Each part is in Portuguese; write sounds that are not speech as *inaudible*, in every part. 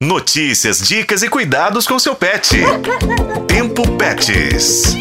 Notícias, dicas e cuidados com seu pet. *laughs* Tempo Pets.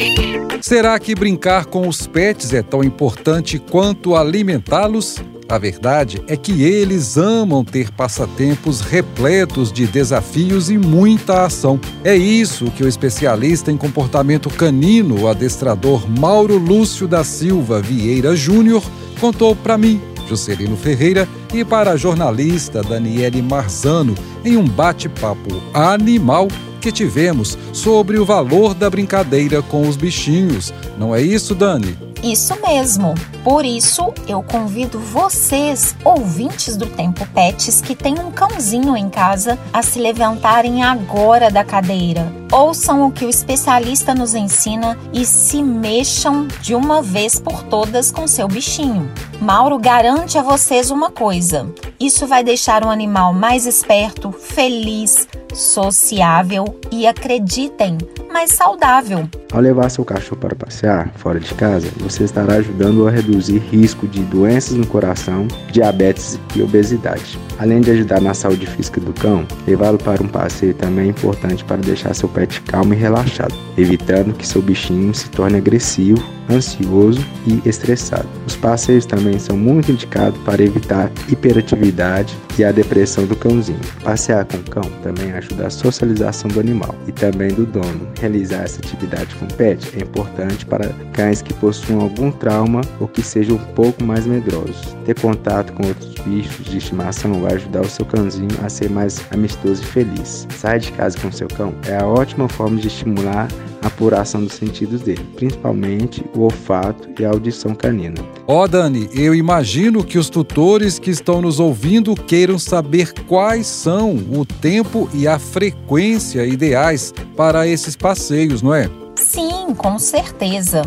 Será que brincar com os pets é tão importante quanto alimentá-los? A verdade é que eles amam ter passatempos repletos de desafios e muita ação. É isso que o especialista em comportamento canino, o adestrador Mauro Lúcio da Silva Vieira Júnior, contou para mim Juscelino Ferreira, e para a jornalista Daniele Marzano em um bate-papo animal que tivemos sobre o valor da brincadeira com os bichinhos. Não é isso, Dani? Isso mesmo. Por isso, eu convido vocês, ouvintes do Tempo Pets, que têm um cãozinho em casa, a se levantarem agora da cadeira. Ouçam o que o especialista nos ensina e se mexam de uma vez por todas com seu bichinho. Mauro garante a vocês uma coisa: isso vai deixar o animal mais esperto, feliz, sociável e acreditem, mais saudável. Ao levar seu cachorro para passear fora de casa, você estará ajudando a reduzir risco de doenças no coração, diabetes e obesidade. Além de ajudar na saúde física do cão, levá-lo para um passeio também é importante para deixar seu pet calmo e relaxado, evitando que seu bichinho se torne agressivo, ansioso e estressado. Os passeios também são muito indicados para evitar hiperatividade e a depressão do cãozinho. Passear com o cão também ajuda a socialização do animal e também do dono. Realizar essa atividade com o pet é importante para cães que possuam algum trauma ou que sejam um pouco mais medrosos. Ter contato com outros bichos de estimação vai ajudar o seu cãozinho a ser mais amistoso e feliz. Sair de casa com seu cão é a ótima forma de estimular a apuração dos sentidos dele, principalmente o olfato e a audição canina. Ó oh, Dani, eu imagino que os tutores que estão nos ouvindo queiram saber quais são o tempo e a frequência ideais para esses passeios, não é? Sim, com certeza.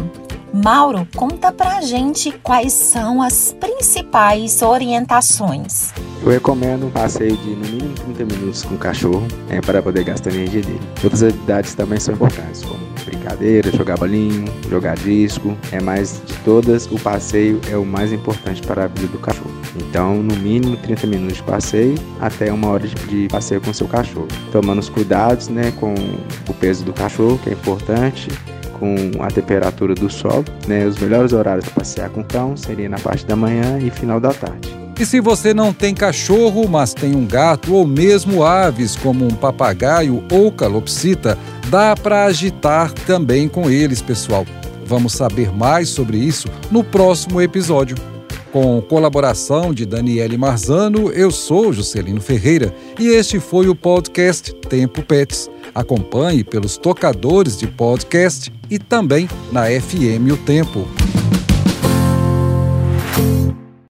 Mauro, conta pra gente quais são as principais orientações. Eu recomendo um passeio de no mínimo 30 minutos com o cachorro é, para poder gastar a energia dele. Outras atividades também são importantes, como brincadeira, jogar bolinho, jogar disco. É mais de todas, o passeio é o mais importante para a vida do cachorro. Então, no mínimo 30 minutos de passeio até uma hora de passeio com seu cachorro. Tomando os cuidados né, com o peso do cachorro, que é importante com a temperatura do sol, né? Os melhores horários para passear com o cão seria na parte da manhã e final da tarde. E se você não tem cachorro, mas tem um gato ou mesmo aves como um papagaio ou calopsita, dá para agitar também com eles, pessoal. Vamos saber mais sobre isso no próximo episódio. Com colaboração de Daniele Marzano, eu sou Juscelino Ferreira e este foi o podcast Tempo Pets. Acompanhe pelos tocadores de podcast e também na FM O Tempo.